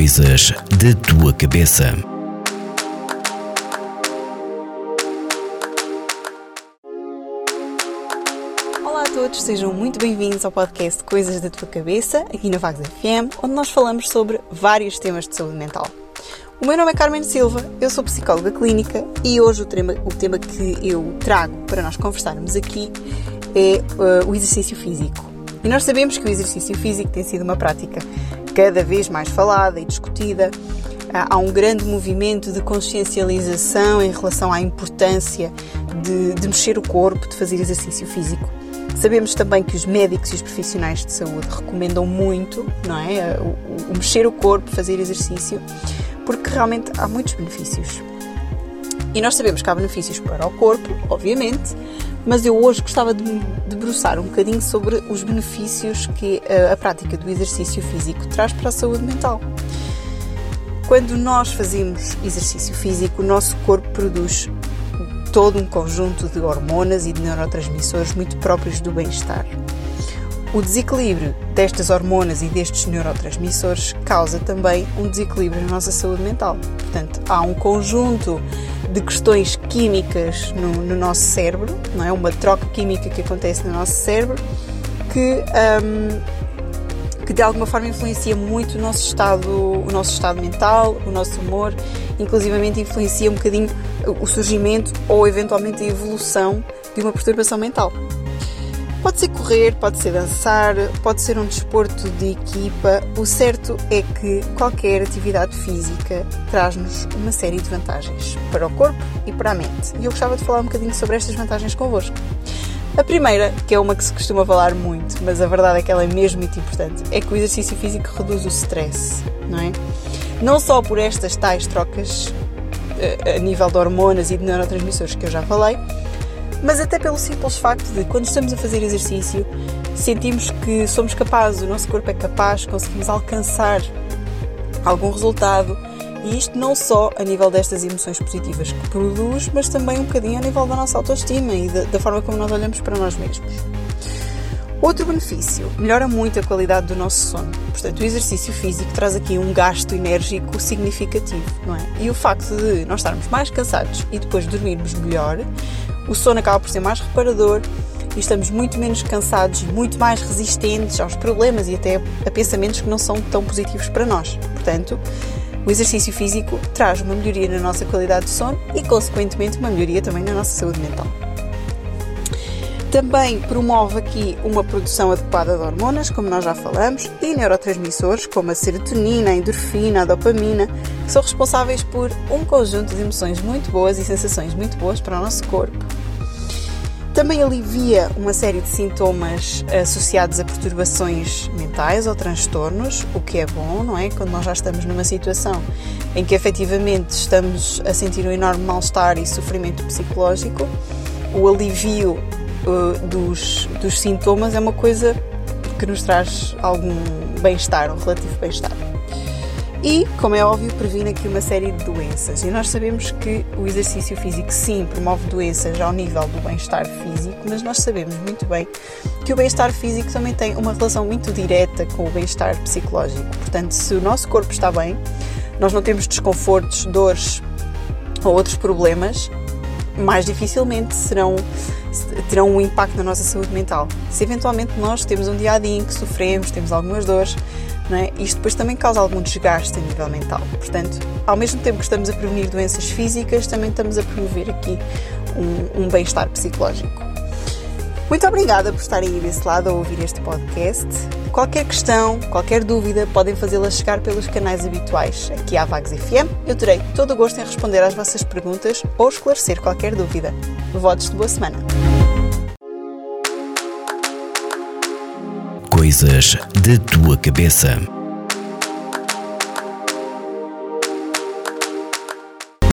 Coisas da tua cabeça. Olá a todos, sejam muito bem-vindos ao podcast Coisas da tua cabeça, aqui na Vagos FM, onde nós falamos sobre vários temas de saúde mental. O meu nome é Carmen Silva, eu sou psicóloga clínica e hoje o tema, o tema que eu trago para nós conversarmos aqui é uh, o exercício físico. E nós sabemos que o exercício físico tem sido uma prática cada vez mais falada e discutida. Há um grande movimento de consciencialização em relação à importância de, de mexer o corpo, de fazer exercício físico. Sabemos também que os médicos e os profissionais de saúde recomendam muito, não é? O, o mexer o corpo, fazer exercício, porque realmente há muitos benefícios. E nós sabemos que há benefícios para o corpo, obviamente, mas eu hoje gostava de me debruçar um bocadinho sobre os benefícios que a, a prática do exercício físico traz para a saúde mental. Quando nós fazemos exercício físico, o nosso corpo produz todo um conjunto de hormonas e de neurotransmissores muito próprios do bem-estar. O desequilíbrio destas hormonas e destes neurotransmissores causa também um desequilíbrio na nossa saúde mental. Portanto, há um conjunto de questões químicas no, no, nosso cérebro, não é? Uma troca química que acontece no nosso cérebro que, um, que de alguma forma influencia muito o nosso estado, o nosso estado mental, o nosso humor, inclusivamente influencia um bocadinho o surgimento ou eventualmente a evolução de uma perturbação mental. Pode ser correr, pode ser dançar, pode ser um desporto de equipa. O certo é que qualquer atividade física traz-nos uma série de vantagens para o corpo e para a mente. E eu gostava de falar um bocadinho sobre estas vantagens convosco. A primeira, que é uma que se costuma falar muito, mas a verdade é que ela é mesmo muito importante, é que o exercício físico reduz o stress, não é? Não só por estas tais trocas eh, a nível de hormonas e de neurotransmissores que eu já falei, mas até pelo simples facto de quando estamos a fazer exercício sentimos que somos capazes, o nosso corpo é capaz, conseguimos alcançar algum resultado e isto não só a nível destas emoções positivas que produz, mas também um bocadinho a nível da nossa autoestima e da, da forma como nós olhamos para nós mesmos. Outro benefício, melhora muito a qualidade do nosso sono. Portanto, o exercício físico traz aqui um gasto enérgico significativo, não é? E o facto de nós estarmos mais cansados e depois dormirmos melhor o sono acaba por ser mais reparador e estamos muito menos cansados e muito mais resistentes aos problemas e até a pensamentos que não são tão positivos para nós. Portanto, o exercício físico traz uma melhoria na nossa qualidade de sono e, consequentemente, uma melhoria também na nossa saúde mental. Também promove aqui uma produção adequada de hormonas, como nós já falamos, e neurotransmissores como a serotonina, a endorfina, a dopamina, que são responsáveis por um conjunto de emoções muito boas e sensações muito boas para o nosso corpo. Também alivia uma série de sintomas associados a perturbações mentais ou transtornos, o que é bom, não é? Quando nós já estamos numa situação em que efetivamente estamos a sentir um enorme mal-estar e sofrimento psicológico, o alívio uh, dos, dos sintomas é uma coisa que nos traz algum bem-estar, um relativo bem-estar. E, como é óbvio, previne aqui uma série de doenças. E nós sabemos que o exercício físico, sim, promove doenças ao nível do bem-estar físico, mas nós sabemos muito bem que o bem-estar físico também tem uma relação muito direta com o bem-estar psicológico. Portanto, se o nosso corpo está bem, nós não temos desconfortos, dores ou outros problemas, mais dificilmente serão, terão um impacto na nossa saúde mental. Se eventualmente nós temos um dia a dia em que sofremos, temos algumas dores, é? isto depois também causa algum desgaste a nível mental. Portanto, ao mesmo tempo que estamos a prevenir doenças físicas, também estamos a promover aqui um, um bem-estar psicológico. Muito obrigada por estarem aí desse lado a ouvir este podcast. Qualquer questão, qualquer dúvida, podem fazê-la chegar pelos canais habituais aqui à Vagos FM. Eu terei todo o gosto em responder às vossas perguntas ou esclarecer qualquer dúvida. Votos de boa semana. Coisas da tua cabeça.